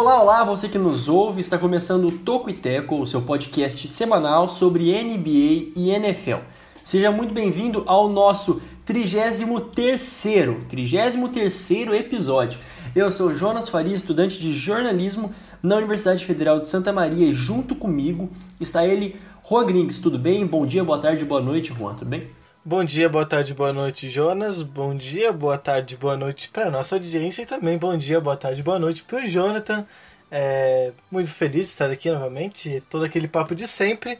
Olá, olá, você que nos ouve, está começando o Toco e Teco, o seu podcast semanal sobre NBA e NFL. Seja muito bem-vindo ao nosso 33º, 33º episódio. Eu sou Jonas Faria, estudante de jornalismo na Universidade Federal de Santa Maria e junto comigo está ele, Juan Grings. Tudo bem? Bom dia, boa tarde, boa noite, Juan, tudo bem? Bom dia, boa tarde, boa noite, Jonas. Bom dia, boa tarde, boa noite para nossa audiência e também bom dia, boa tarde, boa noite para o Jonathan. É, muito feliz de estar aqui novamente, todo aquele papo de sempre.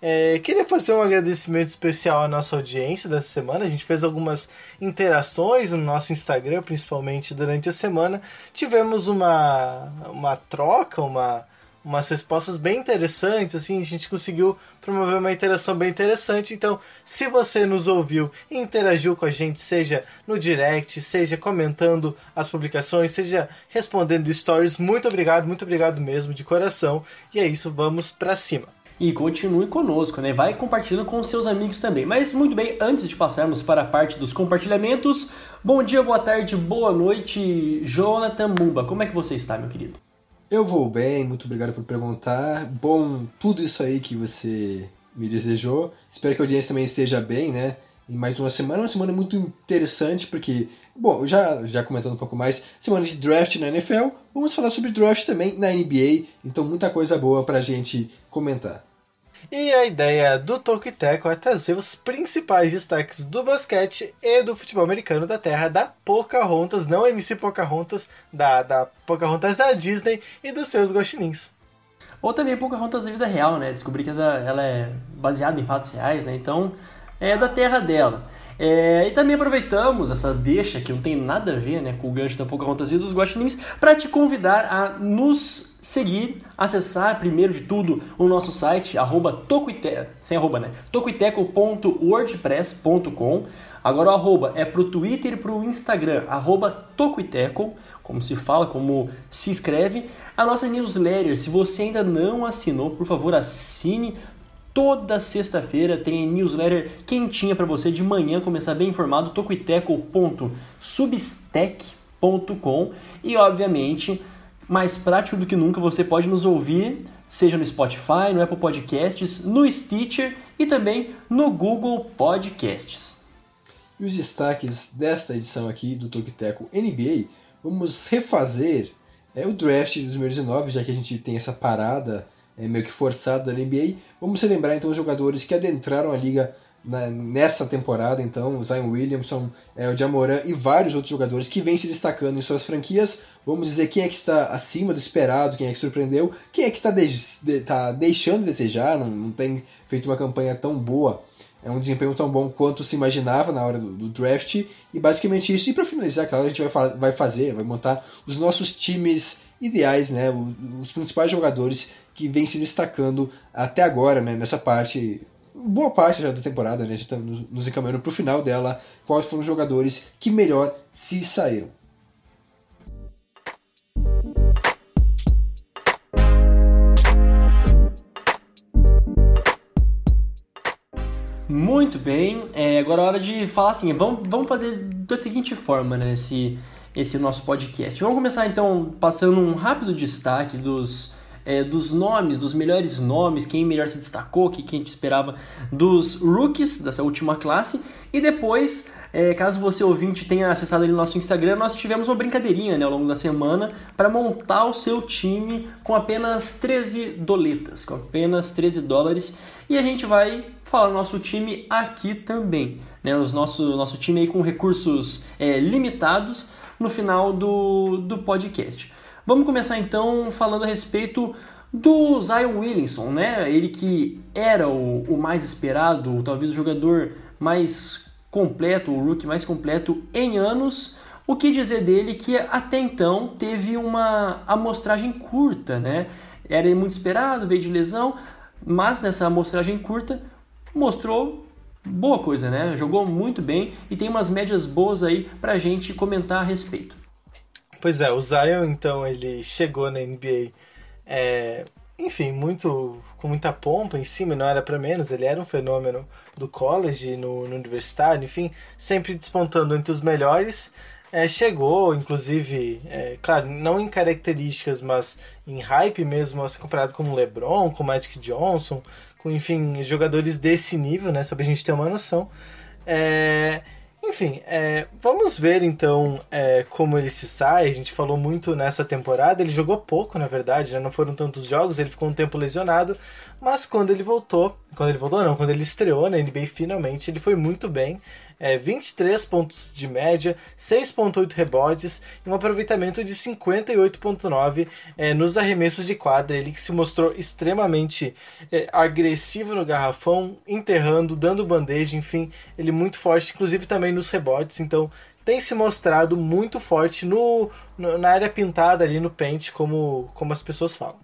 É, queria fazer um agradecimento especial à nossa audiência dessa semana. A gente fez algumas interações no nosso Instagram, principalmente durante a semana. Tivemos uma, uma troca, uma, umas respostas bem interessantes, assim, a gente conseguiu promover uma interação bem interessante. Então, se você nos ouviu e interagiu com a gente, seja no direct, seja comentando as publicações, seja respondendo stories, muito obrigado, muito obrigado mesmo, de coração. E é isso, vamos para cima. E continue conosco, né? Vai compartilhando com seus amigos também. Mas muito bem, antes de passarmos para a parte dos compartilhamentos, bom dia, boa tarde, boa noite, Jonathan Mumba. Como é que você está, meu querido? Eu vou bem, muito obrigado por perguntar. Bom, tudo isso aí que você me desejou. Espero que a audiência também esteja bem, né? Em mais uma semana, uma semana muito interessante, porque, bom, já, já comentando um pouco mais, semana de draft na NFL, vamos falar sobre draft também na NBA, então muita coisa boa pra gente comentar. E a ideia do Teco é trazer os principais destaques do basquete e do futebol americano da terra da Pocahontas, não MC Pocahontas, da, da Pocahontas da Disney e dos seus gostinins. Ou também Pocahontas da vida real, né? Descobri que ela é baseada em fatos reais, né? Então, é da terra dela. É, e também aproveitamos essa deixa, que não tem nada a ver né, com o gancho da Pocahontas e dos Guaxinins, para te convidar a nos seguir, acessar primeiro de tudo o nosso site, arroba tocuite, sem arroba, né? tocuiteco.wordpress.com Agora o arroba é pro Twitter e pro Instagram, arroba tocuiteco, como se fala, como se escreve. A nossa newsletter, se você ainda não assinou, por favor assine Toda sexta-feira tem newsletter quentinha para você de manhã começar bem informado, tocoiteco.substack.com e obviamente, mais prático do que nunca, você pode nos ouvir, seja no Spotify, no Apple Podcasts, no Stitcher e também no Google Podcasts. E os destaques desta edição aqui do Toquiteco NBA, vamos refazer é, o draft de 2019, já que a gente tem essa parada é, meio que forçado da NBA. Vamos relembrar então os jogadores que adentraram a liga na, nessa temporada, então, o Zion Williamson, é, o Jamoran e vários outros jogadores que vêm se destacando em suas franquias. Vamos dizer quem é que está acima do esperado, quem é que surpreendeu, quem é que está de, de, tá deixando de desejar, não, não tem feito uma campanha tão boa é um desempenho tão bom quanto se imaginava na hora do, do draft. E basicamente isso. E para finalizar, claro, a gente vai, vai fazer, vai montar os nossos times ideais, né? Os, principais jogadores que vêm se destacando até agora, né? Nessa parte, boa parte já da temporada, né? Já estamos nos encaminhando para o final dela. Quais foram os jogadores que melhor se saíram? Muito bem, é, agora é hora de falar assim, vamos, vamos fazer da seguinte forma, né, esse, esse nosso podcast. Vamos começar então passando um rápido destaque dos é, dos nomes, dos melhores nomes, quem melhor se destacou, que quem te esperava dos rookies dessa última classe. E depois, é, caso você ouvinte tenha acessado ali no nosso Instagram, nós tivemos uma brincadeirinha né, ao longo da semana para montar o seu time com apenas 13 doletas, com apenas 13 dólares. E a gente vai falar do nosso time aqui também. Né, os nosso, nosso time aí com recursos é, limitados no final do, do podcast. Vamos começar então falando a respeito do Zion Williamson, né? Ele que era o, o mais esperado, talvez o jogador mais completo, o rookie mais completo em anos. O que dizer dele que até então teve uma amostragem curta, né? Era muito esperado, veio de lesão, mas nessa amostragem curta mostrou boa coisa, né? Jogou muito bem e tem umas médias boas aí pra gente comentar a respeito. Pois é, o Zion, então, ele chegou na NBA, é, enfim, muito com muita pompa em cima, não era para menos, ele era um fenômeno do college, no, no universitário, enfim, sempre despontando entre os melhores. é, chegou, inclusive, é, claro, não em características, mas em hype mesmo, assim, comparado com o LeBron, com o Magic Johnson, com, enfim, jogadores desse nível, né, só pra gente ter uma noção. É, enfim, é, vamos ver então é, como ele se sai. A gente falou muito nessa temporada. Ele jogou pouco, na verdade, né? não foram tantos jogos. Ele ficou um tempo lesionado, mas quando ele voltou, quando ele voltou não, quando ele estreou na NBA finalmente, ele foi muito bem é, 23 pontos de média, 6,8 rebotes e um aproveitamento de 58,9 é, nos arremessos de quadra. Ele que se mostrou extremamente é, agressivo no garrafão, enterrando, dando bandeja, enfim, ele muito forte, inclusive também nos rebotes. Então tem se mostrado muito forte no, no na área pintada ali no pente, como, como as pessoas falam.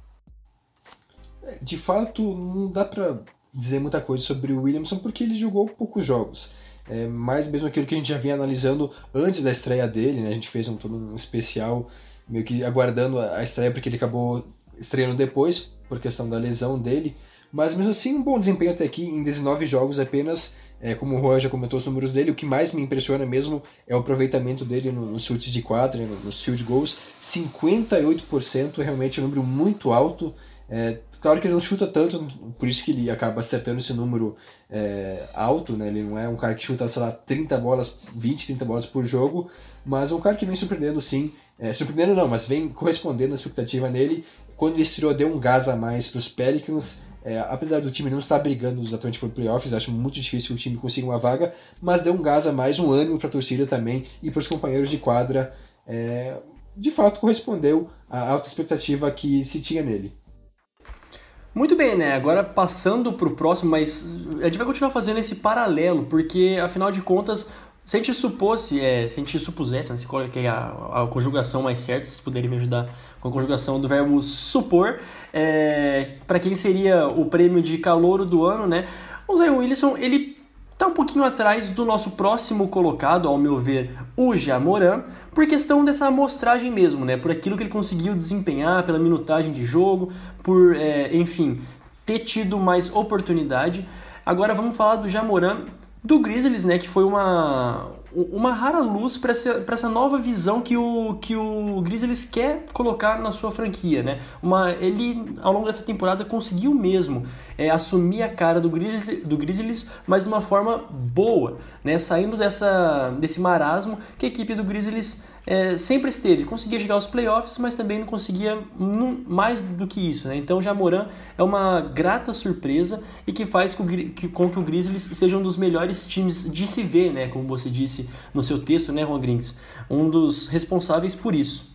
É, de fato, não dá para dizer muita coisa sobre o Williamson porque ele jogou poucos jogos é mais mesmo aquilo que a gente já vinha analisando antes da estreia dele, né? A gente fez um, todo um especial meio que aguardando a estreia porque ele acabou estreando depois por questão da lesão dele, mas mesmo assim um bom desempenho até aqui em 19 jogos apenas, é, como o Juan já comentou os números dele, o que mais me impressiona mesmo é o aproveitamento dele nos no chutes de quadra, nos no field goals, 58% é realmente um número muito alto, é, Claro que ele não chuta tanto, por isso que ele acaba acertando esse número é, alto, né? Ele não é um cara que chuta, sei lá, 30 bolas, 20, 30 bolas por jogo, mas é um cara que vem surpreendendo sim. É, surpreendendo não, mas vem correspondendo à expectativa nele. Quando ele estreou, deu um gás a mais para os Pelicans. É, apesar do time não estar brigando exatamente por playoffs, acho muito difícil que o time consiga uma vaga, mas deu um gás a mais, um ânimo para a torcida também e para os companheiros de quadra. É, de fato, correspondeu à alta expectativa que se tinha nele. Muito bem, né? Agora passando para o próximo, mas a gente vai continuar fazendo esse paralelo, porque afinal de contas, se a gente supôsse, é, se a gente supusesse, né, se coloquei a, a conjugação mais certa, vocês puderem me ajudar com a conjugação do verbo supor, é, para quem seria o prêmio de calouro do ano, né? O Zion Wilson, ele Está um pouquinho atrás do nosso próximo colocado, ao meu ver, o Jamoran, por questão dessa amostragem mesmo, né? Por aquilo que ele conseguiu desempenhar, pela minutagem de jogo, por, é, enfim, ter tido mais oportunidade. Agora vamos falar do Jamoran do Grizzlies, né? Que foi uma, uma rara luz para essa, essa nova visão que o, que o Grizzlies quer colocar na sua franquia, né? Uma, ele, ao longo dessa temporada, conseguiu mesmo é, assumir a cara do Grizzlies, do Grizzlies, mas de uma forma boa, né? Saindo dessa, desse marasmo que a equipe do Grizzlies é, sempre esteve. Conseguia chegar aos playoffs, mas também não conseguia mais do que isso. Né? Então, Jamoran é uma grata surpresa e que faz com que, com que o Grizzlies seja um dos melhores times de se ver, né? como você disse no seu texto, né, Ron Grings? Um dos responsáveis por isso.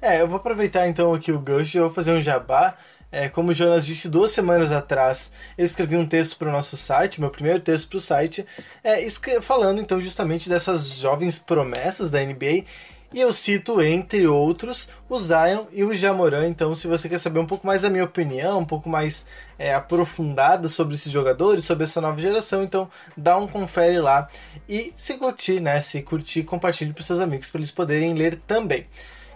É, eu vou aproveitar então aqui o gancho e vou fazer um jabá. É, como o Jonas disse duas semanas atrás, eu escrevi um texto para o nosso site, meu primeiro texto para o site, é, falando então justamente dessas jovens promessas da NBA. E eu cito, entre outros, o Zion e o Jamoran. Então, se você quer saber um pouco mais da minha opinião, um pouco mais é, aprofundada sobre esses jogadores, sobre essa nova geração, então dá um confere lá. E se curtir, né? Se curtir, compartilhe para seus amigos para eles poderem ler também.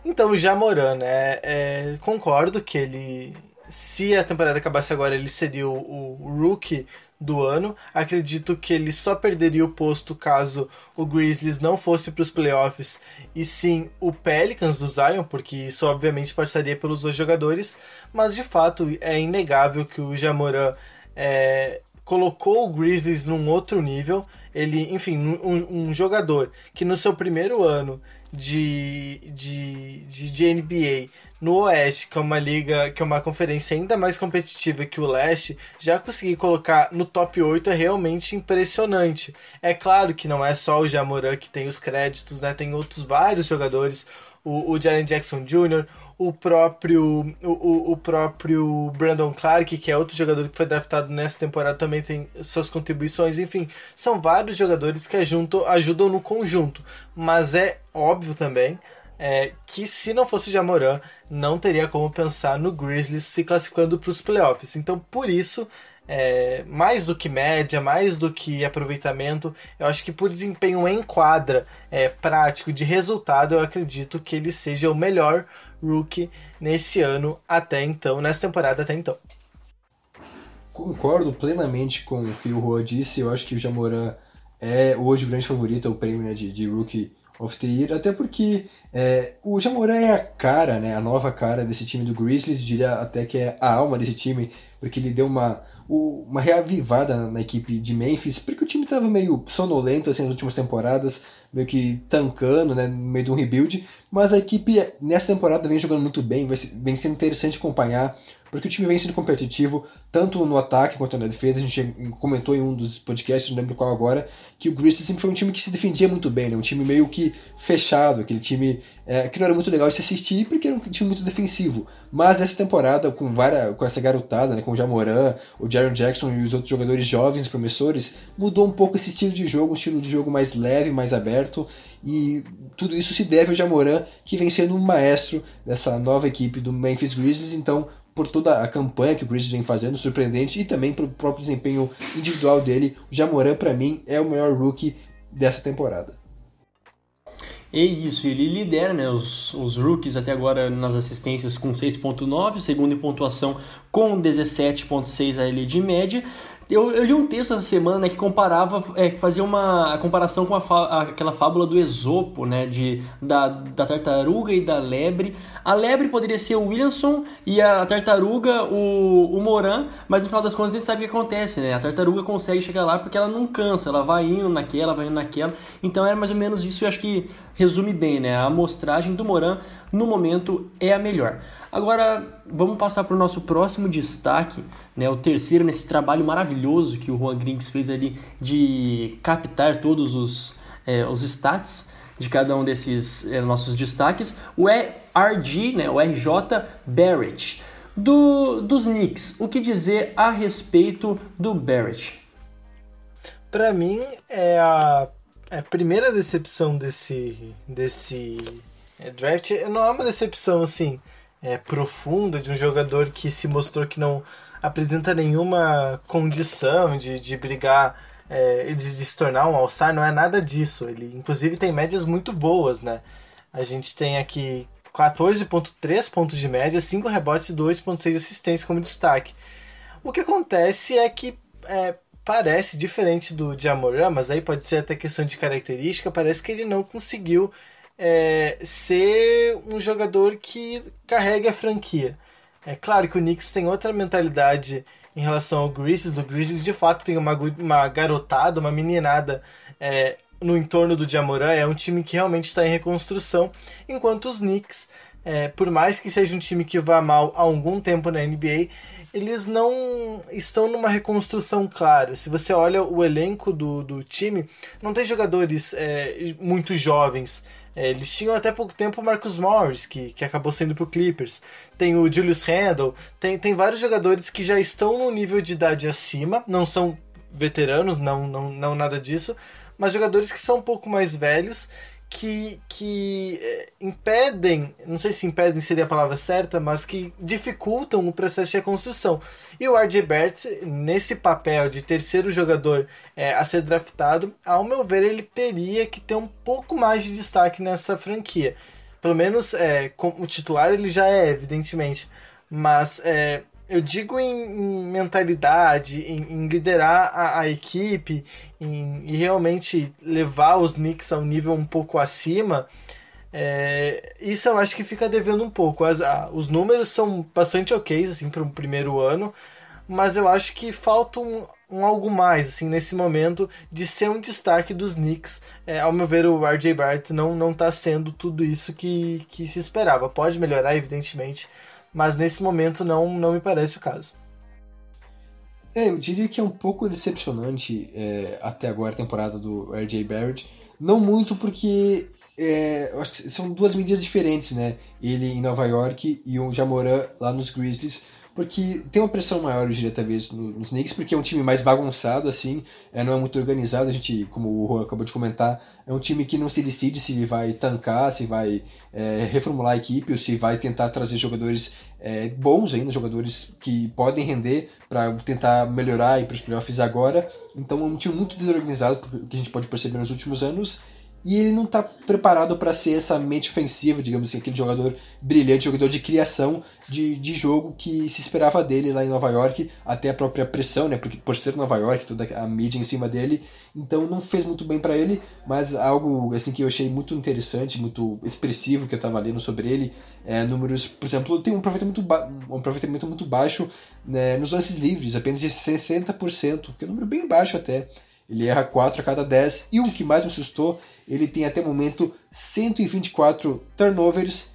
Então, o Jamoran, né? É, concordo que ele se a temporada acabasse agora, ele seria o, o rookie do ano. Acredito que ele só perderia o posto caso o Grizzlies não fosse para os playoffs e sim o Pelicans do Zion, porque isso obviamente passaria pelos dois jogadores. Mas de fato é inegável que o Jamoran é, colocou o Grizzlies num outro nível. Ele, enfim, um, um jogador que no seu primeiro ano de, de, de, de NBA no Oeste, que é uma liga, que é uma conferência ainda mais competitiva que o Leste, já conseguir colocar no top 8 é realmente impressionante. É claro que não é só o Jamoran que tem os créditos, né? Tem outros vários jogadores, o, o Jaren Jackson Jr., o próprio o, o próprio Brandon Clark, que é outro jogador que foi draftado nessa temporada, também tem suas contribuições. Enfim, são vários jogadores que ajudam, ajudam no conjunto. Mas é óbvio também é, que se não fosse o Jamoran, não teria como pensar no Grizzlies se classificando para os playoffs. Então, por isso, é, mais do que média, mais do que aproveitamento, eu acho que por desempenho em quadra é, prático de resultado, eu acredito que ele seja o melhor rookie nesse ano até então, nessa temporada até então. Concordo plenamente com o que o Rua disse. Eu acho que o Jamoran é hoje o grande favorito ao prêmio né, de, de rookie of the Year, até porque é, o Jamoran é a cara, né, a nova cara desse time do Grizzlies, diria até que é a alma desse time, porque ele deu uma, uma reavivada na equipe de Memphis, porque o time estava meio sonolento assim, nas últimas temporadas, meio que tancando, né, no meio de um rebuild, mas a equipe nessa temporada vem jogando muito bem, vem sendo interessante acompanhar, porque o time vem sendo competitivo, tanto no ataque quanto na defesa. A gente comentou em um dos podcasts, não lembro qual agora, que o Grizzlies sempre foi um time que se defendia muito bem, né? um time meio que fechado, aquele time é, que não era muito legal de se assistir porque era um time muito defensivo. Mas essa temporada, com, várias, com essa garotada, né? com o Jamoran, o Jaron Jackson e os outros jogadores jovens, promissores, mudou um pouco esse estilo de jogo, um estilo de jogo mais leve, mais aberto. E tudo isso se deve ao Jamoran, que vem sendo um maestro dessa nova equipe do Memphis Grizzlies. Então, por toda a campanha que o Grizzlies vem fazendo, surpreendente, e também pelo próprio desempenho individual dele. O Jamoran, para mim, é o melhor rookie dessa temporada. É isso, ele lidera né, os, os rookies até agora nas assistências com 6.9, segundo em pontuação com 17.6 a de média. Eu, eu, li um texto essa semana né, que comparava, é, que fazia uma comparação com a, aquela fábula do Esopo, né, de, da, da tartaruga e da lebre. A lebre poderia ser o Williamson e a tartaruga o, o Moran, mas no final das contas a gente sabe o que acontece, né? A tartaruga consegue chegar lá porque ela não cansa, ela vai indo naquela, vai indo naquela. Então era mais ou menos isso, eu acho que resume bem, né? A amostragem do Moran no momento é a melhor. Agora vamos passar para o nosso próximo destaque, né, o terceiro nesse trabalho maravilhoso que o Juan Grinks fez ali de captar todos os, é, os stats de cada um desses é, nossos destaques, o RG, né, o RJ Barrett. Do, dos Knicks, o que dizer a respeito do Barrett? Para mim, é a, é a primeira decepção desse, desse é, draft. Não é uma decepção assim é, profunda de um jogador que se mostrou que não apresenta nenhuma condição de, de brigar é, de, de se tornar um All-Star, não é nada disso. Ele, inclusive, tem médias muito boas, né? A gente tem aqui 14,3 pontos de média, 5 rebotes e 2,6 assistências como destaque. O que acontece é que é, parece diferente do Jamoran, mas aí pode ser até questão de característica, parece que ele não conseguiu é, ser um jogador que carregue a franquia. É claro que o Knicks tem outra mentalidade em relação ao Grizzlies. O Grizzlies de fato tem uma, uma garotada, uma meninada é, no entorno do Jamoran. É um time que realmente está em reconstrução, enquanto os Knicks, é, por mais que seja um time que vá mal há algum tempo na NBA, eles não estão numa reconstrução clara. Se você olha o elenco do, do time, não tem jogadores é, muito jovens. É, eles tinham até pouco tempo o Marcus Morris, que, que acabou sendo pro Clippers. Tem o Julius Randle, tem, tem vários jogadores que já estão no nível de idade acima, não são veteranos, não, não, não nada disso, mas jogadores que são um pouco mais velhos que, que é, impedem, não sei se impedem seria a palavra certa, mas que dificultam o processo de reconstrução. E o RJ Bert, nesse papel de terceiro jogador é, a ser draftado, ao meu ver, ele teria que ter um pouco mais de destaque nessa franquia. Pelo menos é, como titular ele já é, evidentemente. Mas é, eu digo em, em mentalidade, em, em liderar a, a equipe, em, realmente levar os Knicks a um nível um pouco acima, é, isso eu acho que fica devendo um pouco. As, a, os números são bastante ok assim, para o primeiro ano, mas eu acho que falta um, um, algo mais assim nesse momento de ser um destaque dos Knicks. É, ao meu ver, o RJ Barrett não não está sendo tudo isso que, que se esperava. Pode melhorar, evidentemente, mas nesse momento não, não me parece o caso. É, eu diria que é um pouco decepcionante é, até agora a temporada do RJ Barrett. Não muito porque é, acho que são duas medidas diferentes, né? Ele em Nova York e o Jamoran lá nos Grizzlies porque tem uma pressão maior, diria, talvez, nos Knicks, porque é um time mais bagunçado, assim, é, não é muito organizado, a gente, como o Juan acabou de comentar, é um time que não se decide se vai tancar, se vai é, reformular a equipe, ou se vai tentar trazer jogadores é, bons ainda, jogadores que podem render para tentar melhorar e para os playoffs agora, então é um time muito desorganizado, que a gente pode perceber nos últimos anos, e ele não está preparado para ser essa mente ofensiva, digamos assim, aquele jogador brilhante, jogador de criação de, de jogo que se esperava dele lá em Nova York, até a própria pressão, né, porque por ser Nova York, toda a mídia em cima dele, então não fez muito bem para ele, mas algo assim que eu achei muito interessante, muito expressivo que eu estava lendo sobre ele, é, números, por exemplo, tem um aproveitamento, um aproveitamento muito baixo né, nos lances livres, apenas de 60%, que é um número bem baixo até. Ele erra 4 a cada 10. E o que mais me assustou, ele tem até o momento 124 turnovers,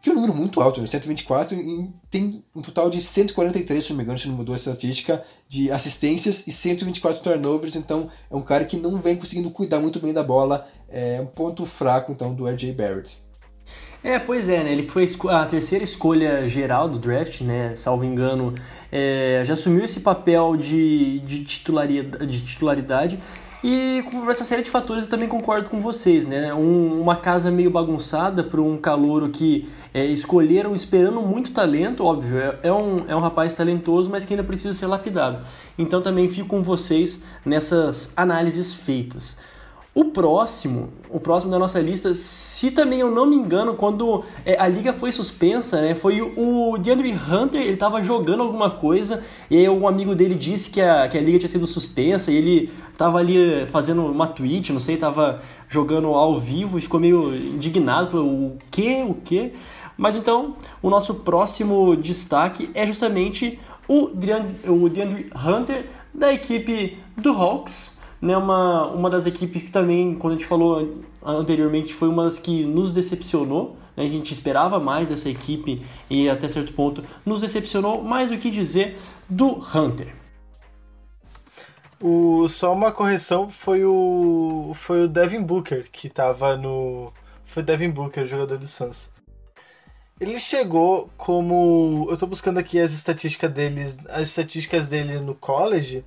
que é um número muito alto, né? 124, e tem um total de 143, se não me engano, se não mudou a estatística, de assistências e 124 turnovers. Então é um cara que não vem conseguindo cuidar muito bem da bola. É um ponto fraco, então, do RJ Barrett. É, pois é, né? Ele foi a terceira escolha geral do draft, né? Salvo engano, é, já assumiu esse papel de, de, titularidade, de titularidade e por essa série de fatores eu também concordo com vocês, né? Um, uma casa meio bagunçada para um calouro que é, escolheram esperando muito talento, óbvio, é, é, um, é um rapaz talentoso, mas que ainda precisa ser lapidado. Então também fico com vocês nessas análises feitas. O próximo, o próximo da nossa lista, se também eu não me engano, quando é, a liga foi suspensa, né, foi o, DeAndre Hunter, ele estava jogando alguma coisa, e aí um amigo dele disse que a, que a liga tinha sido suspensa, e ele estava ali fazendo uma tweet, não sei, estava jogando ao vivo, ficou meio indignado, falou, o que, o que? Mas então, o nosso próximo destaque é justamente o DeAndre, o DeAndre Hunter, da equipe do Hawks, né, uma, uma das equipes que também, quando a gente falou anteriormente, foi uma das que nos decepcionou. Né, a gente esperava mais dessa equipe e até certo ponto nos decepcionou. Mais o que dizer do Hunter. O, só uma correção foi o foi o Devin Booker que estava no foi o Devin Booker, jogador do Suns. Ele chegou como eu estou buscando aqui as estatísticas deles, as estatísticas dele no college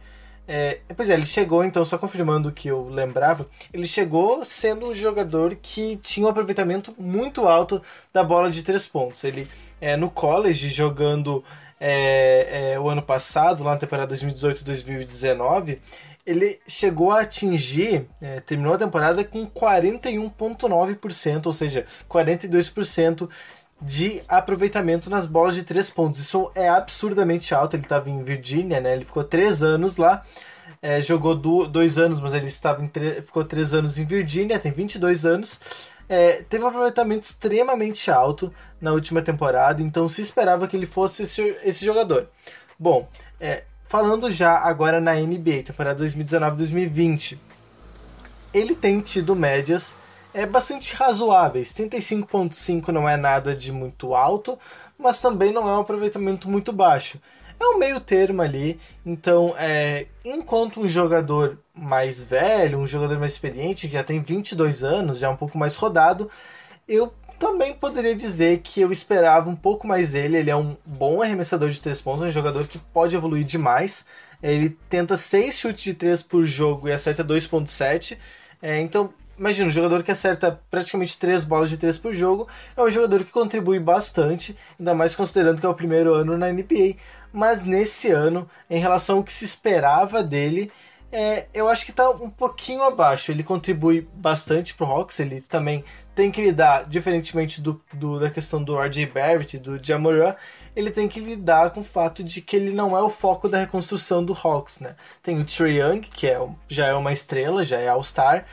é, pois é, ele chegou, então, só confirmando o que eu lembrava, ele chegou sendo um jogador que tinha um aproveitamento muito alto da bola de três pontos. Ele, é, no college, jogando é, é, o ano passado, lá na temporada 2018-2019, ele chegou a atingir, é, terminou a temporada com 41,9%, ou seja, 42% de aproveitamento nas bolas de três pontos. Isso é absurdamente alto. Ele estava em Virgínia, né? Ele ficou três anos lá. É, jogou do, dois anos, mas ele estava ficou três anos em Virgínia, tem 22 anos. É, teve um aproveitamento extremamente alto na última temporada, então se esperava que ele fosse esse, esse jogador. Bom, é, falando já agora na NBA, temporada 2019-2020, ele tem tido médias é bastante razoáveis. 35.5 não é nada de muito alto, mas também não é um aproveitamento muito baixo. É um meio termo ali, então é, enquanto um jogador mais velho, um jogador mais experiente, que já tem 22 anos, já é um pouco mais rodado, eu também poderia dizer que eu esperava um pouco mais dele. Ele é um bom arremessador de três pontos, um jogador que pode evoluir demais. Ele tenta 6 chutes de 3 por jogo e acerta 2.7. É, então Imagina, um jogador que acerta praticamente três bolas de três por jogo é um jogador que contribui bastante, ainda mais considerando que é o primeiro ano na NBA. Mas nesse ano, em relação ao que se esperava dele, é, eu acho que está um pouquinho abaixo. Ele contribui bastante para o Hawks, ele também tem que lidar, diferentemente do, do da questão do RJ Barrett, do Jamoran, ele tem que lidar com o fato de que ele não é o foco da reconstrução do Hawks, né? Tem o Trae Young, que é, já é uma estrela, já é All-Star,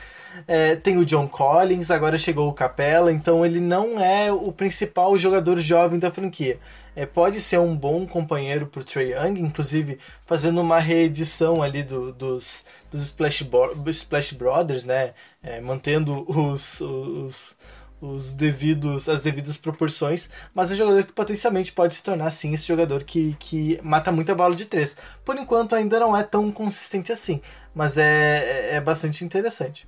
é, tem o John Collins, agora chegou o Capella, então ele não é o principal jogador jovem da franquia. É, pode ser um bom companheiro para o Trae Young, inclusive fazendo uma reedição ali do, dos, dos Splash, Splash Brothers, né? É, mantendo os, os, os devidos, as devidas proporções, mas é um jogador que potencialmente pode se tornar sim esse jogador que, que mata muita bola de três. Por enquanto ainda não é tão consistente assim, mas é, é, é bastante interessante.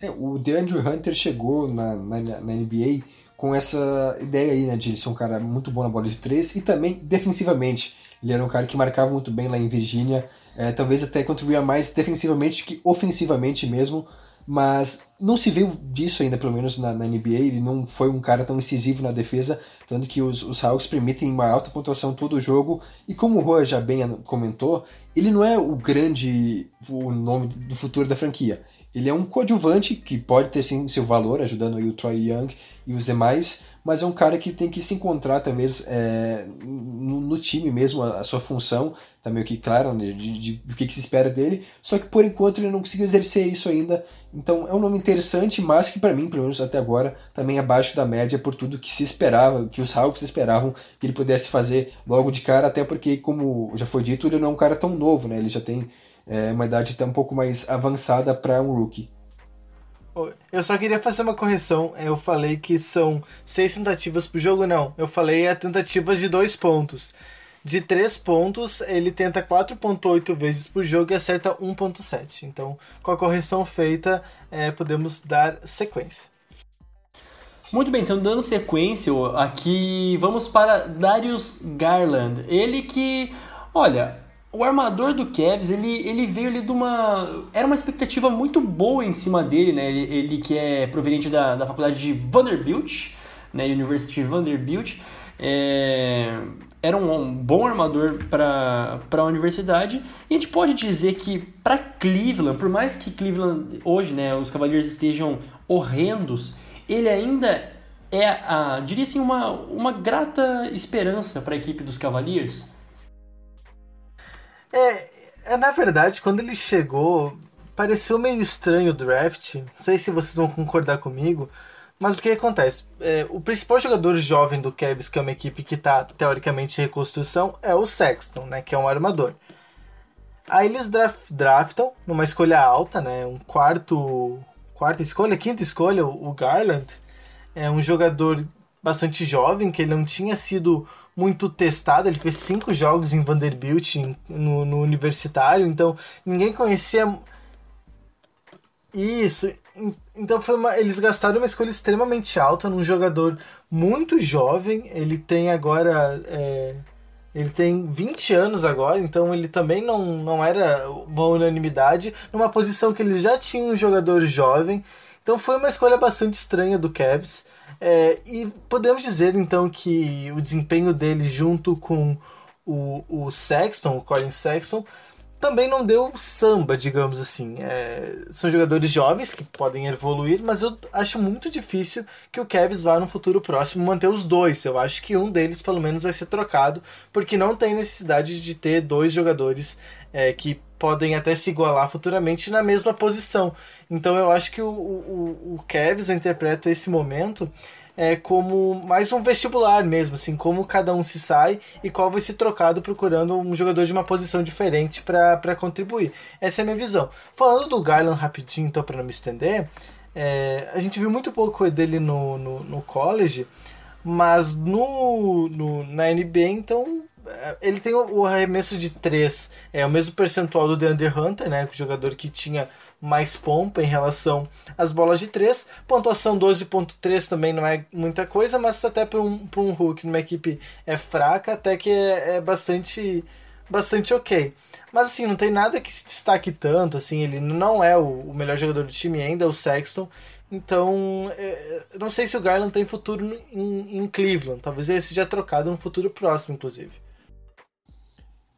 É, o DeAndre Hunter chegou na, na, na, NBA com essa ideia aí, né, de ser um cara muito bom na bola de três e também defensivamente. Ele era um cara que marcava muito bem lá em Virgínia, é, talvez até contribuía mais defensivamente que ofensivamente mesmo, mas não se viu disso ainda, pelo menos na, na, NBA. Ele não foi um cara tão incisivo na defesa, tanto que os, os Hawks permitem uma alta pontuação todo o jogo. E como o Roa já bem comentou, ele não é o grande o nome do futuro da franquia ele é um coadjuvante que pode ter sim seu valor, ajudando o Troy Young e os demais, mas é um cara que tem que se encontrar talvez é, no, no, time mesmo, a, a, sua função, tá meio que claro né, de, de, de, que, que se espera dele, só que por enquanto ele não conseguiu exercer isso ainda, então é um nome interessante, mas que para mim, pelo menos até agora, também abaixo da média por tudo que se esperava, que os Hawks esperavam que ele pudesse fazer logo de cara, até porque, como já foi dito, ele não é um cara tão novo, né? ele já tem é, uma idade até um pouco mais avançada para um rookie. Eu só queria fazer uma correção. Eu falei que são seis tentativas por jogo, não. Eu falei a tentativas de dois pontos. De três pontos, ele tenta 4.8 vezes por jogo e acerta 1.7. Então, com a correção feita, é, podemos dar sequência. Muito bem, então dando sequência, aqui vamos para Darius Garland. Ele que, olha, o armador do Cavs, ele, ele veio ali de uma... Era uma expectativa muito boa em cima dele, né? Ele, ele que é proveniente da, da faculdade de Vanderbilt, né? University Vanderbilt. É, era um, um, bom armador para a universidade. E a gente pode dizer que para Cleveland, por mais que Cleveland hoje, né, os Cavaliers estejam horrendos, ele ainda é, a, diria assim, uma, uma grata esperança para a equipe dos Cavaliers. É, é, na verdade, quando ele chegou, pareceu meio estranho o draft. Não sei se vocês vão concordar comigo. Mas o que acontece? É, o principal jogador jovem do Cavs, que é uma equipe que está teoricamente em reconstrução, é o Sexton, né? Que é um armador. Aí eles draft, draftam numa escolha alta, né? Um quarto. Quarta escolha, quinta escolha, o Garland. É um jogador bastante jovem, que ele não tinha sido muito testado. Ele fez cinco jogos em Vanderbilt no, no universitário, então ninguém conhecia isso. Então foi uma, eles gastaram uma escolha extremamente alta num jogador muito jovem. Ele tem agora. É, ele tem 20 anos agora, então ele também não, não era uma unanimidade. Numa posição que eles já tinham um jogador jovem. Então foi uma escolha bastante estranha do Cavs. É, e podemos dizer então que o desempenho dele junto com o, o Sexton, o Colin Sexton, também não deu samba, digamos assim. É, são jogadores jovens que podem evoluir, mas eu acho muito difícil que o Cavs vá no futuro próximo manter os dois. Eu acho que um deles pelo menos vai ser trocado, porque não tem necessidade de ter dois jogadores é, que podem até se igualar futuramente na mesma posição. Então eu acho que o, o, o Cavs, eu interpreto esse momento é, como mais um vestibular mesmo, assim, como cada um se sai e qual vai ser trocado procurando um jogador de uma posição diferente para contribuir. Essa é a minha visão. Falando do Garland rapidinho, então, para não me estender, é, a gente viu muito pouco dele no, no, no college, mas no, no, na NBA, então, é, ele tem o, arremesso de 3, é o mesmo percentual do DeAndre Hunter, né, o jogador que tinha mais pompa em relação às bolas de 3. Pontuação 12.3 também não é muita coisa, mas até para um, um Hulk numa equipe é fraca, até que é, é, bastante, bastante ok. Mas assim, não tem nada que se destaque tanto, assim, ele não é o, o melhor jogador do time ainda, é o Sexton. Então, é, não sei se o Garland tem futuro em, em Cleveland. Talvez ele seja trocado no futuro próximo, inclusive.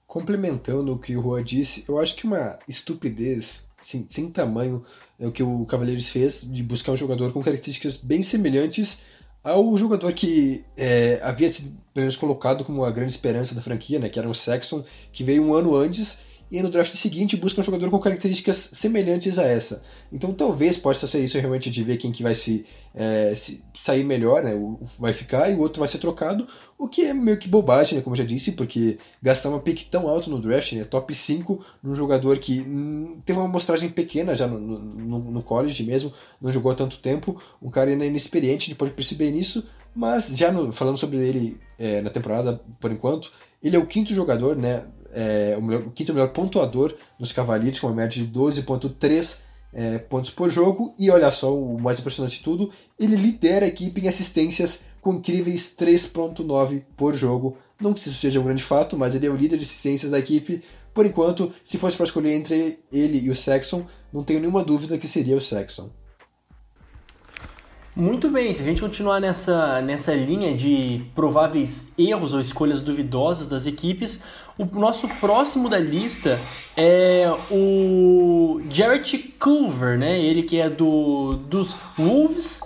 Complementando o que o Rua disse, eu acho que uma estupidez sem, tamanho é o que o Cavaleiros fez de buscar um jogador com características bem semelhantes ao jogador que é, havia sido pelo menos colocado como a grande esperança da franquia, né, que era o Sexton, que veio um ano antes e no draft seguinte busca um jogador com características semelhantes a essa. Então talvez possa ser isso realmente de ver quem que vai se, é, se sair melhor, né? O, vai ficar e o outro vai ser trocado, o que é meio que bobagem, né? Como eu já disse, porque gastar uma pick tão alto no draft, né? Top 5, num jogador que hum, teve uma amostragem pequena já no, no, no, college mesmo, não jogou há tanto tempo, um cara ainda inexperiente, a gente pode perceber nisso, mas já no, falando sobre ele é, na temporada, por enquanto, ele é o quinto jogador, né? É, o, melhor, o, quinto melhor pontuador nos Cavaliers, com uma média de 12,3 é, pontos por jogo. E olha só, o mais impressionante de tudo, ele lidera a equipe em assistências com incríveis 3,9 por jogo. Não que isso seja um grande fato, mas ele é o líder de assistências da equipe. Por enquanto, se fosse para escolher entre ele e o Sexton, não tenho nenhuma dúvida que seria o Sexton. Muito bem, se a gente continuar nessa, nessa linha de prováveis erros ou escolhas duvidosas das equipes, O nosso próximo da lista é o Jarrett Culver, né? Ele que é do dos Wolves,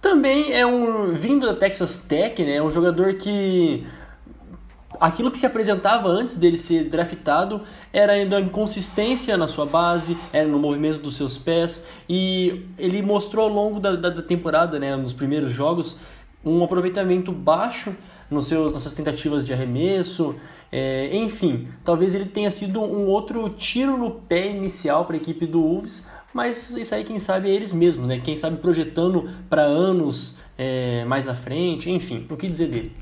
também é um vindo da Texas Tech, né? Um jogador que aquilo que se apresentava antes dele ser draftado era ainda inconsistência na sua base, era no movimento dos seus pés e ele mostrou ao longo da, da, da temporada, né, nos primeiros jogos, um aproveitamento baixo nos seus, nas suas tentativas de arremesso, é, enfim, talvez ele tenha sido um outro tiro no pé inicial para a equipe do Wolves, mas isso aí quem sabe é eles mesmos, né? Quem sabe projetando para anos é, mais à frente, enfim, o que dizer dele?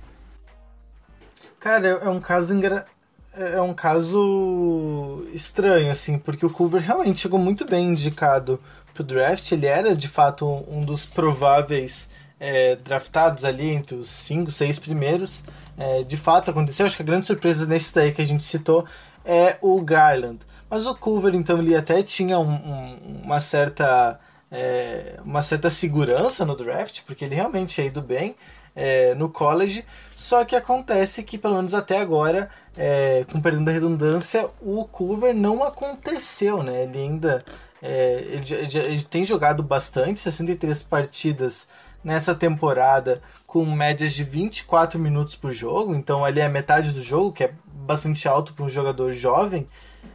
Cara, é um caso engra... é um caso estranho assim, porque o Culver realmente chegou muito bem indicado pro draft, ele era de fato um dos prováveis é, draftados ali entre os 5, 6 primeiros. É, de fato aconteceu. Acho que a grande surpresa nesse daí que a gente citou é o Garland. Mas o Culver, então, ele até tinha um, um, uma certa. É, uma certa segurança no draft, porque ele realmente tinha ido bem é, no college. Só que acontece que, pelo menos até agora, é, com perdão da redundância, o Culver não aconteceu, né? Ele ainda. É, ele, ele, ele, tem jogado bastante, 63 partidas nessa temporada com médias de 24 minutos por jogo, então ali é metade do jogo, que é bastante alto para um jogador jovem,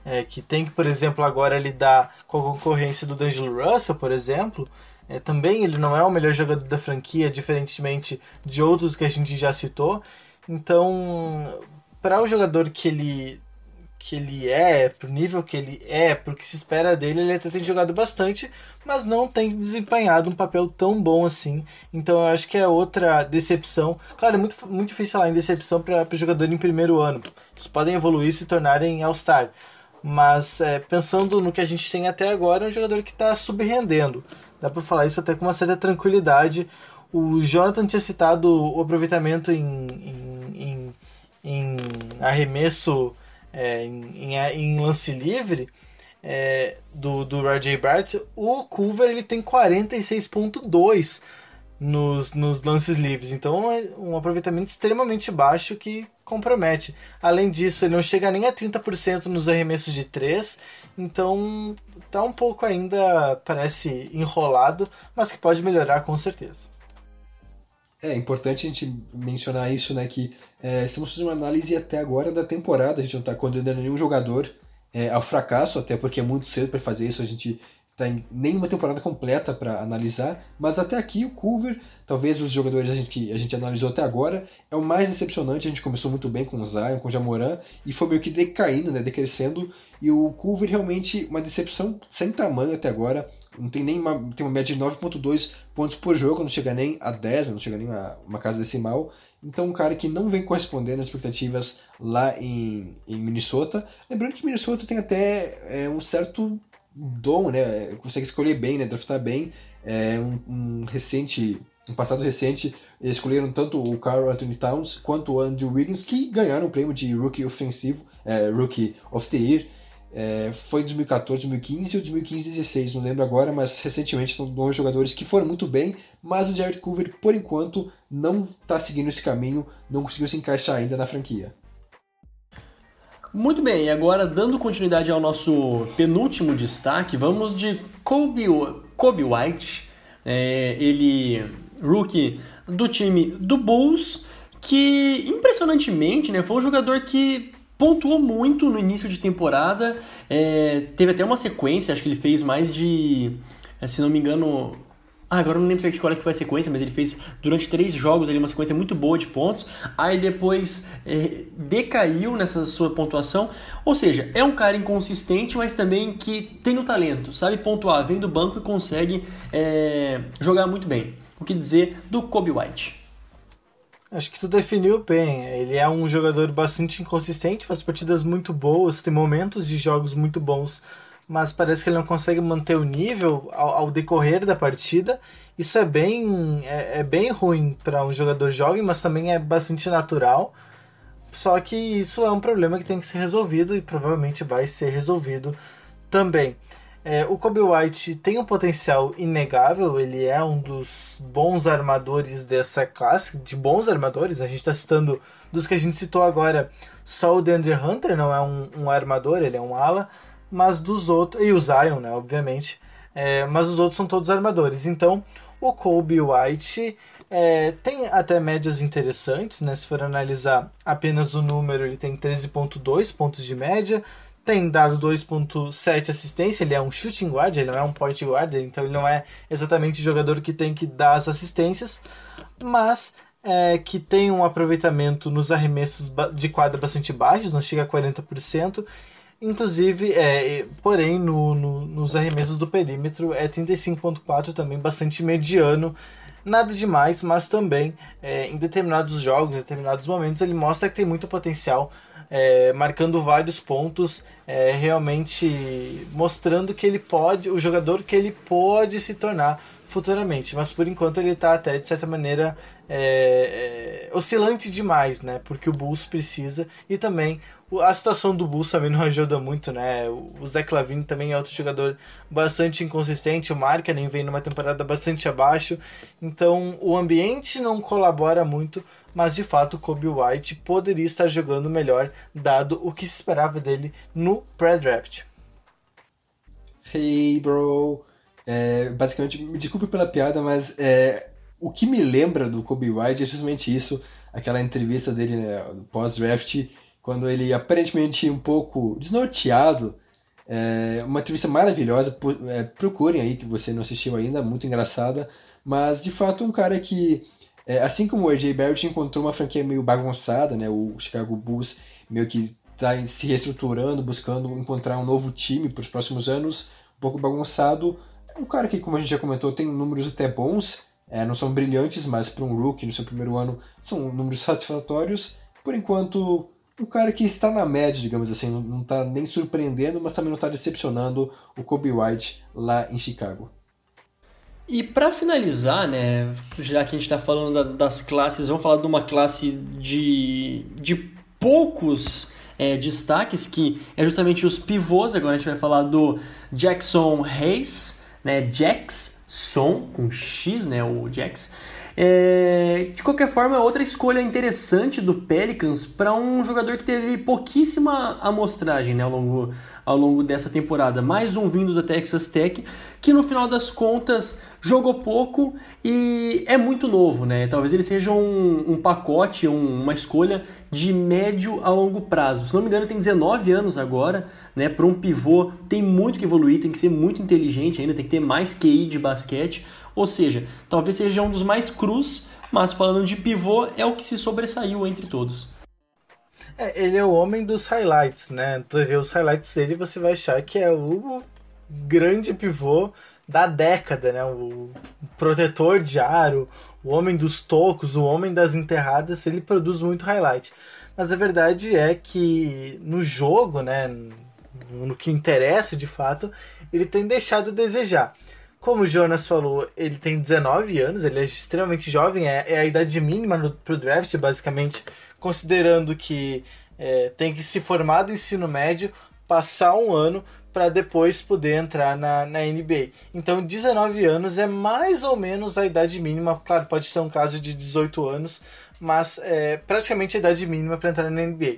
é, que tem que, por exemplo, agora lidar com a concorrência do D'Angelo Russell, por exemplo. É, também ele não é o melhor jogador da franquia, diferentemente de outros que a gente já citou. Então, para o jogador que ele que ele é, pro nível que ele é, pro que se espera dele, ele até tem jogado bastante, mas não tem desempenhado um papel tão bom assim. Então eu acho que é outra decepção. Claro, é muito, muito difícil falar em decepção para jogador em primeiro ano. Eles podem evoluir e se tornarem All-Star. Mas é, pensando no que a gente tem até agora, é um jogador que está subrendendo. Dá para falar isso até com uma certa tranquilidade. O Jonathan tinha citado o aproveitamento em, em, em, em arremesso é, em, em, lance livre é, do, do RJ Bart, o Culver ele tem 46.2 nos, nos lances livres. Então é um aproveitamento extremamente baixo que compromete. Além disso, ele não chega nem a 30% nos arremessos de 3. Então tá um pouco ainda, parece enrolado, mas que pode melhorar com certeza. É importante a gente mencionar isso, né? Que é, estamos fazendo uma análise até agora da temporada, a gente não está condenando nenhum jogador é, ao fracasso, até porque é muito cedo para fazer isso, a gente está em nenhuma temporada completa para analisar, mas até aqui o Culver, talvez os jogadores a gente, que a gente analisou até agora, é o mais decepcionante. A gente começou muito bem com o Zion, com o Jamoran, e foi meio que decaindo, né, decrescendo, e o Culver realmente uma decepção sem tamanho até agora não tem nem uma, tem uma média de 9.2 pontos por jogo, não chega nem a 10, não chega nem a uma casa decimal. Então um cara que não vem correspondendo às expectativas lá em, em Minnesota. Lembrando que Minnesota tem até é, um certo dom, né? Consegue escolher bem, né? Draftar bem. É, um, um recente no passado recente, escolheram tanto o Carl Anthony Towns quanto o Andrew Wiggins, que ganharam o prêmio de Rookie Ofensivo, é, Rookie of the Year. É, foi 2014, 2015 ou 2015, 2016, não lembro agora, mas recentemente são dois jogadores que foram muito bem, mas o Jared Culver, por enquanto, não está seguindo esse caminho, não conseguiu se encaixar ainda na franquia. Muito bem, agora dando continuidade ao nosso penúltimo destaque, vamos de Kobe, Kobe White, é, ele rookie do time do Bulls, que impressionantemente né, foi um jogador que pontuou muito no início de temporada. É, teve até uma sequência, acho que ele fez mais de. Se não me engano. Ah, agora não lembro certo qual é que foi a sequência, mas ele fez durante três jogos ali uma sequência muito boa de pontos. Aí depois é, decaiu nessa sua pontuação. Ou seja, é um cara inconsistente, mas também que tem o talento, sabe pontuar, vem do banco e consegue é, jogar muito bem. O que dizer do Kobe White? Acho que tu definiu bem. Ele é um jogador bastante inconsistente, faz partidas muito boas, tem momentos de jogos muito bons, mas parece que ele não consegue manter o nível ao, ao decorrer da partida. Isso é bem, é, é bem ruim para um jogador jovem, mas também é bastante natural. Só que isso é um problema que tem que ser resolvido e provavelmente vai ser resolvido também. É, o Kobe White tem um potencial inegável, ele é um dos bons armadores dessa classe, de bons armadores. A gente está citando dos que a gente citou agora, só o DeAndre Hunter não é um, um armador, ele é um ala, mas dos outros. E o Zion, né, obviamente. É, mas os outros são todos armadores. Então, o Kobe White é, tem até médias interessantes, né? Se for analisar apenas o número, ele tem 13,2 pontos de média, tem dado 2.7 assistência, ele é um shooting guard, ele não é um point guard, então ele não é exatamente o jogador que tem que dar as assistências, mas é, que tem um aproveitamento nos arremessos de quadra bastante baixos, não chega a 40%, inclusive, é, porém no, no, nos arremessos do perímetro é 35.4 também bastante mediano, nada demais, mas também é, em determinados jogos, em determinados momentos ele mostra que tem muito potencial é, marcando vários pontos, é, realmente mostrando que ele pode, o jogador que ele pode se tornar futuramente. Mas por enquanto ele está até de certa maneira é, é, oscilante demais, né? Porque o Bulls precisa e também a situação do Bulls também não ajuda muito, né? O Zé Clavini também é outro jogador bastante inconsistente, o nem vem numa temporada bastante abaixo, então o ambiente não colabora muito mas de fato Kobe White poderia estar jogando melhor, dado o que se esperava dele no pré-draft. Hey, bro! É, basicamente, me desculpe pela piada, mas é, o que me lembra do Kobe White é justamente isso, aquela entrevista dele né, pós-draft, quando ele aparentemente um pouco desnorteado, é, uma entrevista maravilhosa, é, procurem aí que você não assistiu ainda, muito engraçada, mas de fato um cara que é, assim como o AJ Barrett encontrou uma franquia meio bagunçada, né? O Chicago Bulls meio que está se reestruturando, buscando encontrar um novo time para os próximos anos, um pouco bagunçado. Um cara que, como a gente já comentou, tem números até bons, é, não são brilhantes, mas para um rookie no seu primeiro ano são números satisfatórios. Por enquanto, um cara que está na média, digamos assim, não está nem surpreendendo, mas também não está decepcionando o Kobe White lá em Chicago. E para finalizar, né, já que a gente está falando da, das classes, vamos falar de uma classe de, de poucos é, destaques, que é justamente os pivôs. Agora a gente vai falar do Jackson Hayes, né, Jackson, com X, né, o Jax. É, de qualquer forma, é outra escolha interessante do Pelicans para um jogador que teve pouquíssima amostragem né, ao longo ao longo dessa temporada. Mais um vindo da Texas Tech, que no final das contas jogou pouco e é muito novo, né? Talvez ele seja um, um pacote, um, uma escolha de médio a longo prazo. Se não me engano, tem 19 anos agora, né? Para um pivô, tem muito que evoluir, tem que ser muito inteligente ainda, tem que ter mais QI de basquete. Ou seja, talvez seja um dos mais crus, mas falando de pivô, é o que se sobressaiu entre todos. É, ele é o homem dos highlights, né? Tu vê os highlights dele você vai achar que é o grande pivô da década, né? O protetor de aro, o homem dos tocos, o homem das enterradas, ele produz muito highlight. Mas a verdade é que no jogo, né, no que interessa de fato, ele tem deixado a desejar. Como o Jonas falou, ele tem 19 anos, ele é extremamente jovem, é, é a idade mínima para o draft, basicamente considerando que é, tem que se formar do ensino médio, passar um ano para depois poder entrar na, na NBA. Então, 19 anos é mais ou menos a idade mínima. Claro, pode ser um caso de 18 anos, mas é praticamente a idade mínima para entrar na NBA.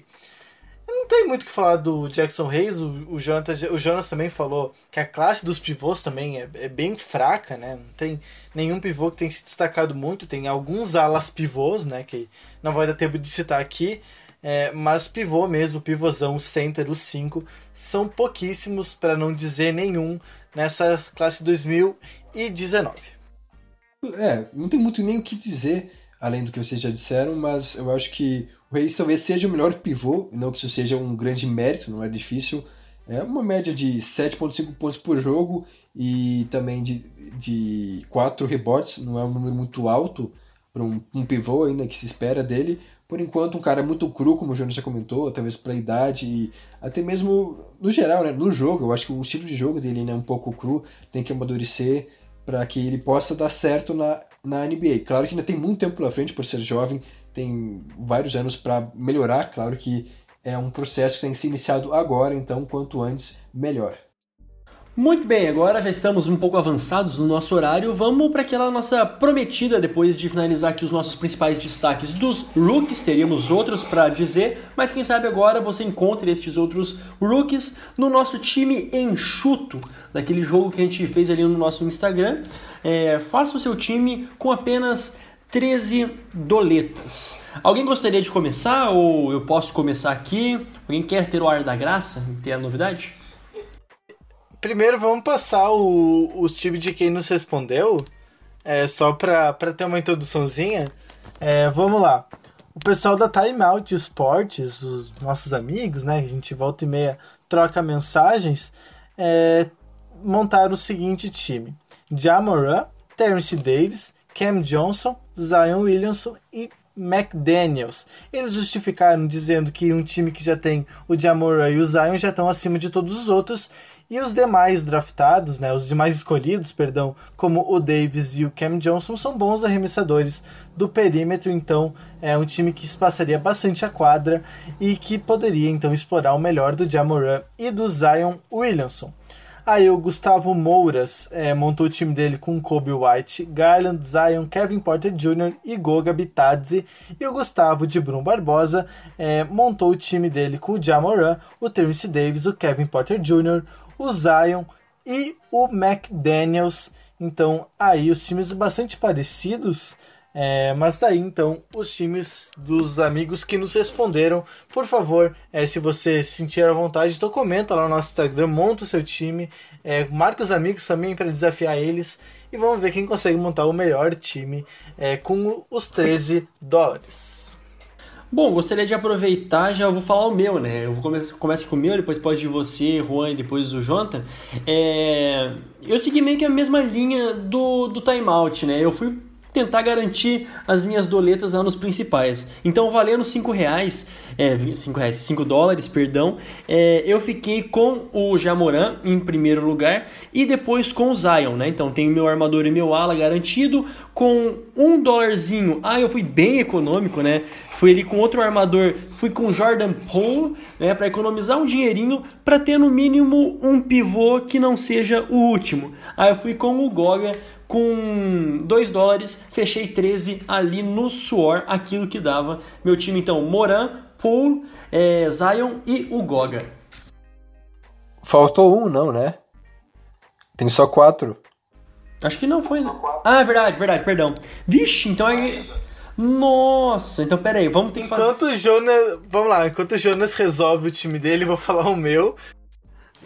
Não tem muito o que falar do Jackson Hayes, o, o, Jonas, o Jonas também falou que a classe dos pivôs também é, é, bem fraca, né? Não tem nenhum pivô que tem se destacado muito, tem alguns alas pivôs, né? Que não vai dar tempo de citar aqui, é, mas pivô mesmo, pivôzão, o center, os cinco, são pouquíssimos, para não dizer nenhum, nessa classe 2019. É, não tem muito nem o que dizer, além do que vocês já disseram, mas eu acho que o Reis talvez seja o melhor pivô, não que isso seja um grande mérito, não é difícil. É uma média de 7,5 pontos por jogo e também de, de 4 rebotes, não é um número muito alto para um, um pivô ainda que se espera dele. Por enquanto, um cara muito cru, como o Jonas já comentou, talvez pela idade e até mesmo no geral, né, no jogo. Eu acho que o estilo de jogo dele é um pouco cru, tem que amadurecer para que ele possa dar certo na, na NBA. Claro que ainda tem muito tempo pela frente por ser jovem, tem vários anos para melhorar. Claro que é um processo que tem que ser iniciado agora, então quanto antes, melhor. Muito bem, agora já estamos um pouco avançados no nosso horário. Vamos para aquela nossa prometida depois de finalizar aqui os nossos principais destaques dos rookies. Teríamos outros para dizer, mas quem sabe agora você encontre estes outros rookies no nosso time enxuto, daquele jogo que a gente fez ali no nosso Instagram. É, faça o seu time com apenas 13 doletas. Alguém gostaria de começar ou eu posso começar aqui? Alguém quer ter o ar da graça ter a novidade? Primeiro vamos passar o, os times de quem nos respondeu, é, só para ter uma introduçãozinha. É, vamos lá. O pessoal da Time Out Esportes, os nossos amigos, né? A gente volta e meia troca mensagens, é, montaram o seguinte time: Jamoran, Terence Davis, Cam Johnson, Zion Williamson e McDaniels. Eles justificaram dizendo que um time que já tem o Jamoran e o Zion já estão acima de todos os outros e os demais draftados, né, os demais escolhidos, perdão, como o Davis e o Cam Johnson, são bons arremessadores do perímetro, então é um time que espaçaria bastante a quadra e que poderia então explorar o melhor do Jamoran e do Zion Williamson. Aí o Gustavo Mouras é, montou o time dele com Kobe White, Garland, Zion, Kevin Porter Jr. e Goga Bitadze. E o Gustavo de Brum Barbosa é, montou o time dele com o Jamoran, o Terence Davis, o Kevin Porter Jr., o Zion e o McDaniels. Então, aí os times bastante parecidos. É, mas daí então os times dos amigos que nos responderam, por favor, é, se você sentir a vontade, então comenta lá no nosso Instagram, monta o seu time, é, marca os amigos também para desafiar eles e vamos ver quem consegue montar o melhor time é, com os 13 dólares. Bom, gostaria de aproveitar, já vou falar o meu, né? Eu vou começar começo com o meu, depois pode de você, Juan, e depois o Jonathan. É... Eu segui meio que a mesma linha do, do timeout, né? Eu fui tentar garantir as minhas doletas lá nos principais. Então, valendo 5 reais, é, 5 reais, 5 dólares, perdão, é, eu fiquei com o Jamoran em primeiro lugar e depois com o Zion, né? Então, tenho meu armador e meu ala garantido com um dólarzinho. Ah, eu fui bem econômico, né? Fui ali com outro armador, fui com Jordan Poole, né, para economizar um dinheirinho para ter no mínimo um pivô que não seja o último. Aí eu fui com o Goga com 2 dólares, fechei 13 ali no suor, aquilo que dava meu time então, Moran, Paul, é, Zion e o Goga. Faltou um, não, né? Tem só quatro. Acho que não foi. Ah, é verdade, verdade, perdão. Vixe, então aí. Nossa, então peraí, vamos ter que fazer. Enquanto o Jonas. Vamos lá, enquanto o Jonas resolve o time dele, vou falar o meu.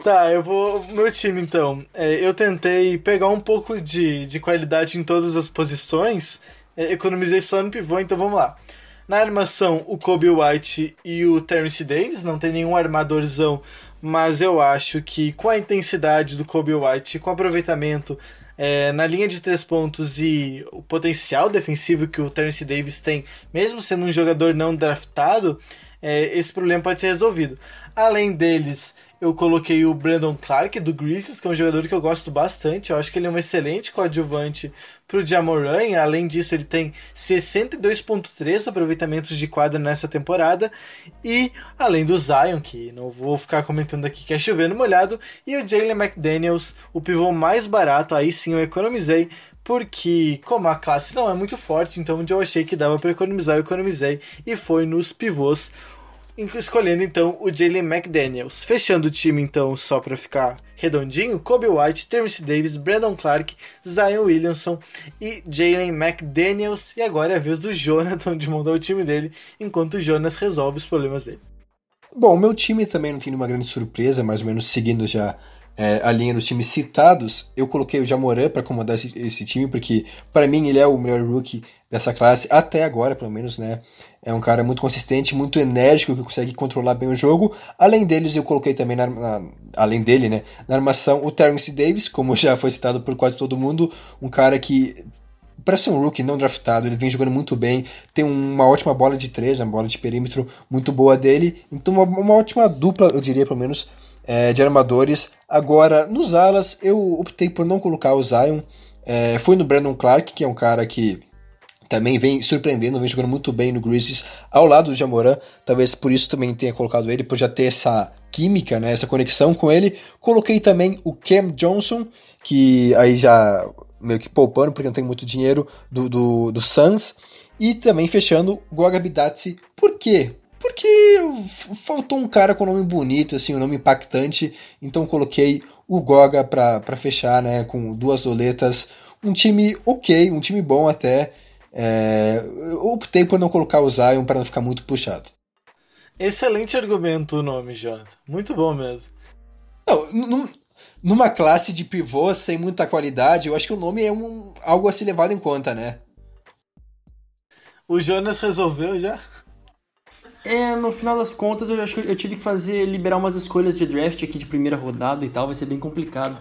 Tá, eu vou. Meu time então. É, eu tentei pegar um pouco de, de qualidade em todas as posições. É, economizei só no pivô, então vamos lá. Na armação, o Kobe White e o Terence Davis. Não tem nenhum armadorzão, mas eu acho que com a intensidade do Kobe White, com o aproveitamento é, na linha de três pontos e o potencial defensivo que o Terence Davis tem, mesmo sendo um jogador não draftado, é, esse problema pode ser resolvido. Além deles, eu coloquei o Brandon Clark do Grizzlies, que é um jogador que eu gosto bastante. Eu acho que ele é um excelente coadjuvante para o Jamoran. Além disso, ele tem 62,3 aproveitamentos de quadra nessa temporada. E além do Zion, que não vou ficar comentando aqui que é chovendo molhado, e o Jalen McDaniels, o pivô mais barato. Aí sim eu economizei porque como a classe não é muito forte, então onde eu achei que dava para economizar, eu economizei e foi nos pivôs escolhendo então o Jalen McDaniels. Fechando o time então, só para ficar redondinho, Kobe White, Terence Davis, Brandon Clark, Zion Williamson e Jalen McDaniels. E agora é a vez do Jonathan de montar o time dele, enquanto o Jonas resolve os problemas dele. Bom, o meu time também não tem nenhuma grande surpresa, mais ou menos seguindo já é, a linha dos times citados, eu coloquei o Jamoran para comandar esse, esse, time, porque para mim ele é o melhor rookie dessa classe, até agora pelo menos, né? É um cara muito consistente, muito enérgico, que consegue controlar bem o jogo. Além deles, eu coloquei também, na, na, além dele, né, na armação, o Terence Davis, como já foi citado por quase todo mundo, um cara que para ser um rookie não draftado, ele vem jogando muito bem, tem uma ótima bola de três, uma bola de perímetro muito boa dele, então uma, uma ótima dupla, eu diria pelo menos, é, de armadores. Agora, nos alas, eu optei por não colocar o Zion. É, fui no Brandon Clark, que é um cara que também vem surpreendendo, vem jogando muito bem no Grizzlies ao lado do Jamoran. Talvez por isso também tenha colocado ele, por já ter essa química, né, essa conexão com ele. Coloquei também o Cam Johnson, que aí já meio que poupando, porque não tem muito dinheiro, do, do, do Suns. E também fechando Goga Bidatsi. Por quê? Porque faltou um cara com nome bonito, assim, um nome impactante. Então coloquei o Goga para fechar, né, com duas doletas. Um time ok, um time bom até. É, eu optei por não colocar o Zion para não ficar muito puxado. Excelente argumento o nome, Jonathan. Muito bom mesmo. Não, numa classe de pivô sem muita qualidade, eu acho que o nome é um, algo a se levar em conta, né? O Jonas resolveu já? É, no final das contas, eu acho que eu tive que fazer, liberar umas escolhas de draft aqui de primeira rodada e tal, vai ser bem complicado.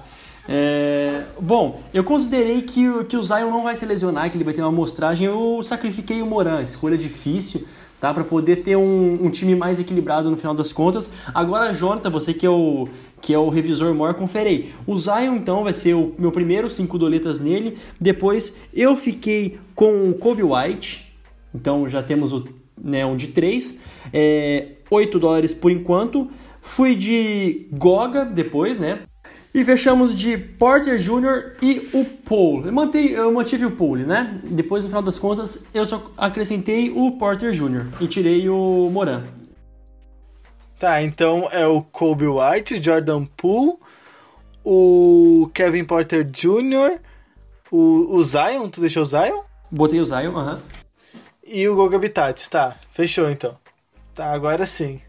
É, bom, eu considerei que, que o Zion não vai se lesionar, que ele vai ter uma amostragem. Eu sacrifiquei o Moran, escolha difícil, tá? Para poder ter um, um, time mais equilibrado no final das contas. Agora, Jonathan, você que é o, que é o revisor maior, conferei. O Zion, então, vai ser o meu primeiro cinco doletas nele. Depois, eu fiquei com o Kobe White. Então, já temos o, né, um de três. É, 8 dólares por enquanto. Fui de Goga depois, né? E fechamos de Porter Jr. e o Paul. Eu, mantei, eu mantive o Paul, né? Depois, no final das contas, eu só acrescentei o Porter Jr. e tirei o Moran. Tá, então é o Kobe White, o Jordan Poole, o Kevin Porter Jr., o, o Zion, tu deixou o Zion? Botei o Zion, aham. Uh -huh. E o Goga Habitats, tá, fechou então. Tá, agora sim.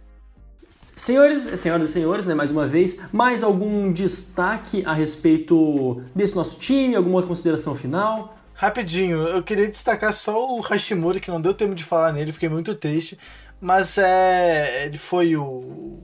Senhores, senhoras e senhores, né, mais uma vez, mais algum destaque a respeito desse nosso time? Alguma consideração final? Rapidinho, eu queria destacar só o Hashimura, que não deu tempo de falar nele, fiquei muito triste. Mas é, ele foi o,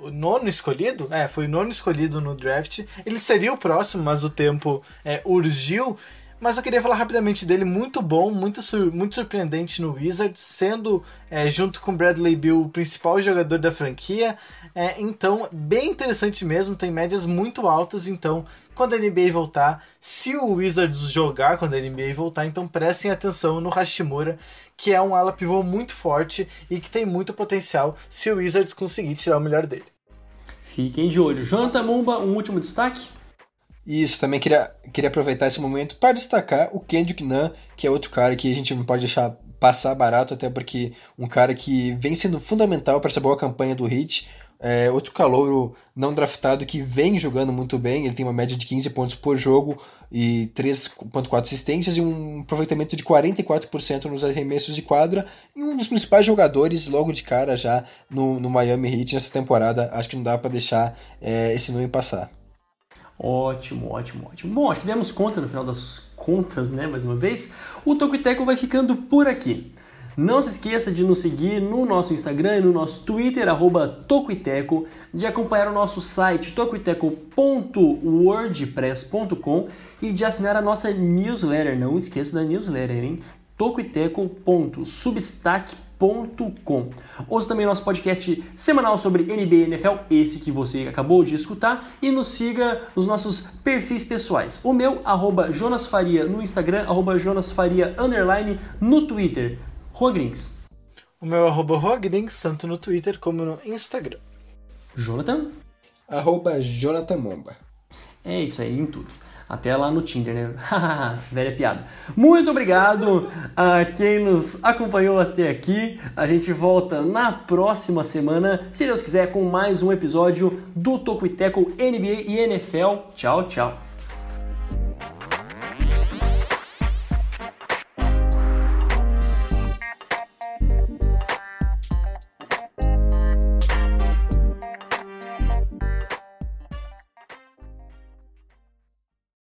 o nono escolhido? É, foi o nono escolhido no draft. Ele seria o próximo, mas o tempo é, urgiu. Mas eu queria falar rapidamente dele, muito bom, muito, sur muito surpreendente no Wizards, sendo, é, junto com Bradley Bill, o principal jogador da franquia. É, então, bem interessante mesmo, tem médias muito altas, então, quando a NBA voltar, se o Wizards jogar quando a NBA voltar, então prestem atenção no Hashimura, que é um ala pivô muito forte e que tem muito potencial se o Wizards conseguir tirar o melhor dele. Fiquem de olho. Jonathan Mumba, um último destaque? Isso, também queria, queria aproveitar esse momento para destacar o Kendrick Nunn, que é outro cara que a gente não pode deixar passar barato, até porque um cara que vem sendo fundamental para essa boa campanha do Heat, é, outro calouro não draftado que vem jogando muito bem, ele tem uma média de 15 pontos por jogo e 3.4 assistências e um aproveitamento de 44% nos arremessos de quadra e um dos principais jogadores logo de cara já no, no Miami Heat nessa temporada, acho que não dá para deixar é, esse nome passar. Ótimo, ótimo, ótimo. Bom, acho que demos conta no final das contas, né? Mais uma vez. O Tocoteco vai ficando por aqui. Não se esqueça de nos seguir no nosso Instagram e no nosso Twitter, arroba Tocoiteco, de acompanhar o nosso site tocoiteco.wordpress.com e de assinar a nossa newsletter. Não esqueça da newsletter, hein? tocoiteco.substack.com Ouça também nosso podcast semanal sobre NBA e NFL, esse que você acabou de escutar, e nos siga nos nossos perfis pessoais. O meu, arroba Jonas Faria no Instagram, arroba Jonas Faria underline no Twitter. Juan Grinks. O meu arroba Juan Grinks, tanto no Twitter como no Instagram. Jonathan. Arroba Jonathan Momba. É isso aí, em tudo. Até lá no Tinder, né? Velha piada. Muito obrigado a quem nos acompanhou até aqui. A gente volta na próxima semana, se Deus quiser, com mais um episódio do Toco NBA e NFL. Tchau, tchau.